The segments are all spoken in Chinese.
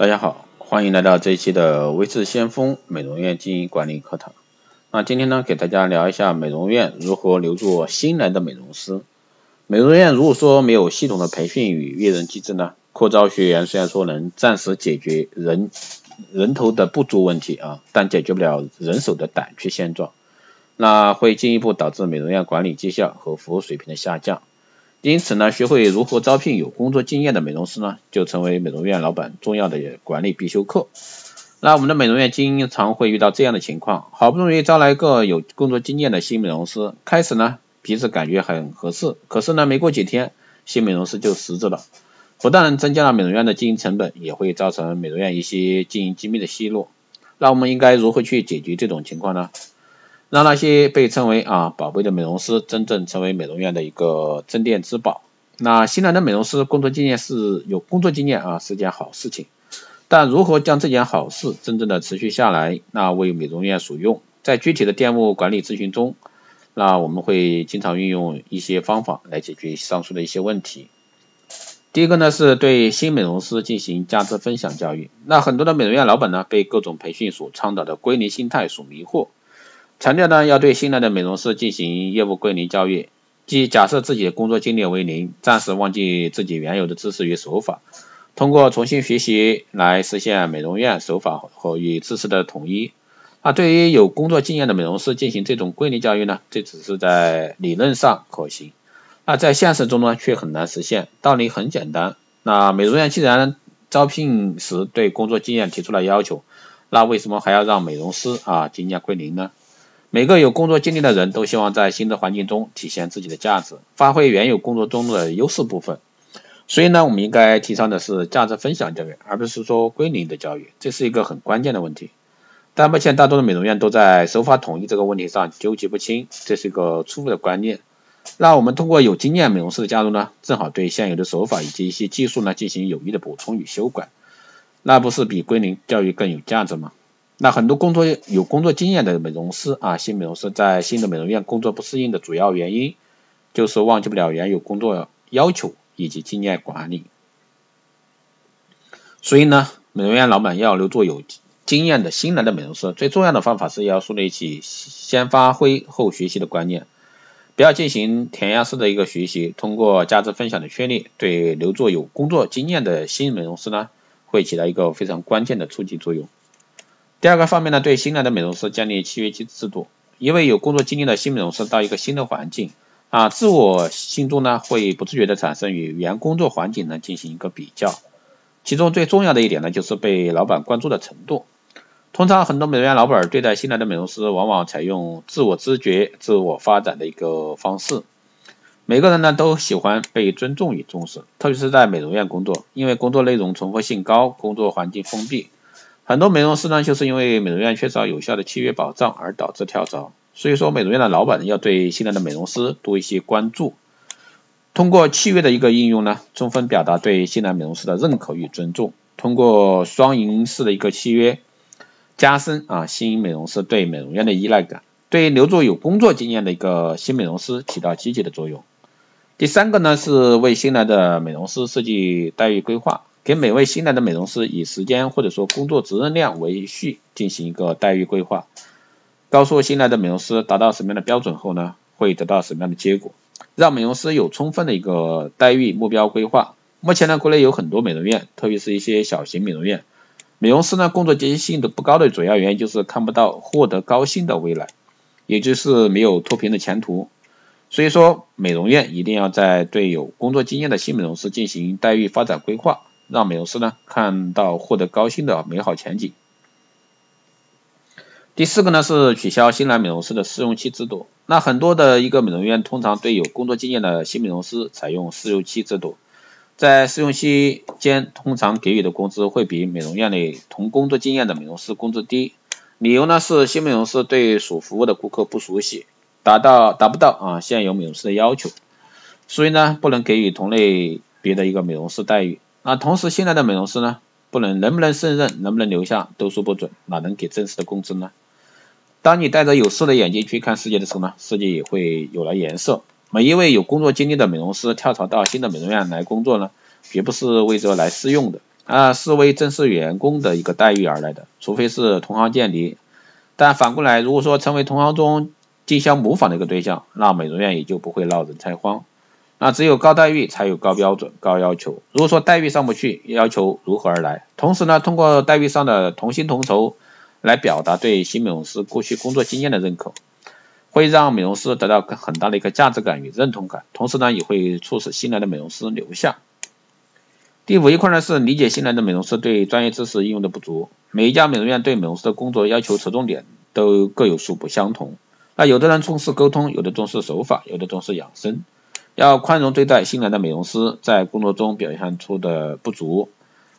大家好，欢迎来到这一期的微智先锋美容院经营管理课堂。那今天呢，给大家聊一下美容院如何留住新来的美容师。美容院如果说没有系统的培训与育人机制呢，扩招学员虽然说能暂时解决人人头的不足问题啊，但解决不了人手的短缺现状，那会进一步导致美容院管理绩效和服务水平的下降。因此呢，学会如何招聘有工作经验的美容师呢，就成为美容院老板重要的管理必修课。那我们的美容院经常会遇到这样的情况，好不容易招来一个有工作经验的新美容师，开始呢彼此感觉很合适，可是呢没过几天，新美容师就辞职了，不但增加了美容院的经营成本，也会造成美容院一些经营机密的泄露。那我们应该如何去解决这种情况呢？让那些被称为啊宝贝的美容师真正成为美容院的一个镇店之宝。那新来的美容师工作经验是有工作经验啊是件好事情，但如何将这件好事真正的持续下来，那为美容院所用，在具体的店务管理咨询中，那我们会经常运用一些方法来解决上述的一些问题。第一个呢是对新美容师进行价值分享教育。那很多的美容院老板呢被各种培训所倡导的归零心态所迷惑。强调呢，要对新来的美容师进行业务归零教育，即假设自己的工作经历为零，暂时忘记自己原有的知识与手法，通过重新学习来实现美容院手法和与知识的统一。那对于有工作经验的美容师进行这种归零教育呢，这只是在理论上可行，那在现实中呢却很难实现。道理很简单，那美容院既然招聘时对工作经验提出了要求，那为什么还要让美容师啊经验归零呢？每个有工作经历的人都希望在新的环境中体现自己的价值，发挥原有工作中的优势部分。所以呢，我们应该提倡的是价值分享教育，而不是说归零的教育，这是一个很关键的问题。但目前大多的美容院都在手法统一这个问题上纠结不清，这是一个错误的观念。那我们通过有经验美容师的加入呢，正好对现有的手法以及一些技术呢进行有益的补充与修改，那不是比归零教育更有价值吗？那很多工作有工作经验的美容师啊，新美容师在新的美容院工作不适应的主要原因，就是忘记不了原有工作要求以及经验管理。所以呢，美容院老板要留住有经验的新来的美容师，最重要的方法是要树立起先发挥后学习的观念，不要进行填鸭式的一个学习，通过价值分享的确立，对留住有工作经验的新美容师呢，会起到一个非常关键的促进作用。第二个方面呢，对新来的美容师建立契约机制度。一位有工作经验的新美容师到一个新的环境啊，自我心中呢会不自觉的产生与原工作环境呢进行一个比较。其中最重要的一点呢，就是被老板关注的程度。通常很多美容院老板对待新来的美容师，往往采用自我知觉、自我发展的一个方式。每个人呢都喜欢被尊重与重视，特别是在美容院工作，因为工作内容重复性高，工作环境封闭。很多美容师呢，就是因为美容院缺少有效的契约保障而导致跳槽。所以说，美容院的老板要对新来的美容师多一些关注，通过契约的一个应用呢，充分表达对新来美容师的认可与尊重。通过双赢式的一个契约，加深啊新美容师对美容院的依赖感，对留住有工作经验的一个新美容师起到积极的作用。第三个呢，是为新来的美容师设计待遇规划。给每位新来的美容师以时间或者说工作责任量为序进行一个待遇规划，告诉新来的美容师达到什么样的标准后呢，会得到什么样的结果，让美容师有充分的一个待遇目标规划。目前呢，国内有很多美容院，特别是一些小型美容院，美容师呢工作积极性都不高的主要原因就是看不到获得高薪的未来，也就是没有脱贫的前途。所以说，美容院一定要在对有工作经验的新美容师进行待遇发展规划。让美容师呢看到获得高薪的美好前景。第四个呢是取消新来美容师的试用期制度。那很多的一个美容院通常对有工作经验的新美容师采用试用期制度，在试用期间通常给予的工资会比美容院内同工作经验的美容师工资低。理由呢是新美容师对所服务的顾客不熟悉，达到达不到啊现有美容师的要求，所以呢不能给予同类别的一个美容师待遇。那同时，新来的美容师呢，不能能不能胜任，能不能留下都说不准，哪能给正式的工资呢？当你戴着有色的眼镜去看世界的时候呢，世界也会有了颜色。每一位有工作经历的美容师跳槽到新的美容院来工作呢，绝不是为着来试用的，啊，是为正式员工的一个待遇而来的，除非是同行间谍。但反过来，如果说成为同行中竞相模仿的一个对象，那美容院也就不会闹人才荒。那只有高待遇才有高标准、高要求。如果说待遇上不去，要求如何而来？同时呢，通过待遇上的同薪同酬来表达对新美容师过去工作经验的认可，会让美容师得到很大的一个价值感与认同感。同时呢，也会促使新来的美容师留下。第五一块呢是理解新来的美容师对专业知识应用的不足。每一家美容院对美容师的工作要求侧重点都各有数不相同。那有的人重视沟通，有的重视手法，有的重视养生。要宽容对待新来的美容师在工作中表现出的不足，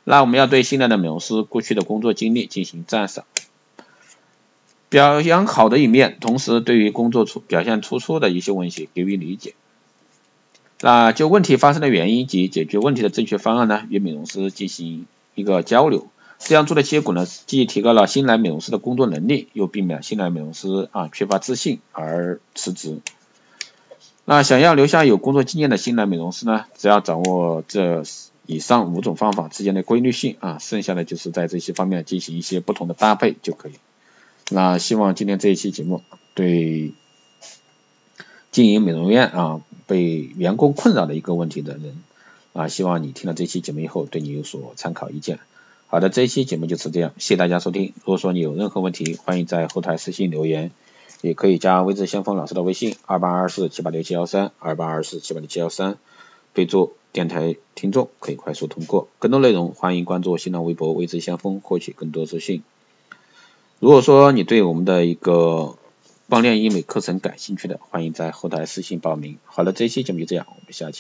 那我们要对新来的美容师过去的工作经历进行赞赏，表扬好的一面，同时对于工作出表现突出的一些问题给予理解。那就问题发生的原因及解决问题的正确方案呢，与美容师进行一个交流，这样做的结果呢，既提高了新来美容师的工作能力，又避免新来美容师啊缺乏自信而辞职。那想要留下有工作经验的新来美容师呢，只要掌握这以上五种方法之间的规律性啊，剩下的就是在这些方面进行一些不同的搭配就可以。那希望今天这一期节目对经营美容院啊被员工困扰的一个问题的人啊，希望你听了这期节目以后对你有所参考意见。好的，这一期节目就是这样，谢谢大家收听。如果说你有任何问题，欢迎在后台私信留言。也可以加微智先锋老师的微信二八二四七八六七幺三二八二四七八六七幺三，备注电台听众，可以快速通过。更多内容欢迎关注新浪微博微智先锋，获取更多资讯。如果说你对我们的一个光电医美课程感兴趣的，欢迎在后台私信报名。好了，这期节目就这样，我们下期。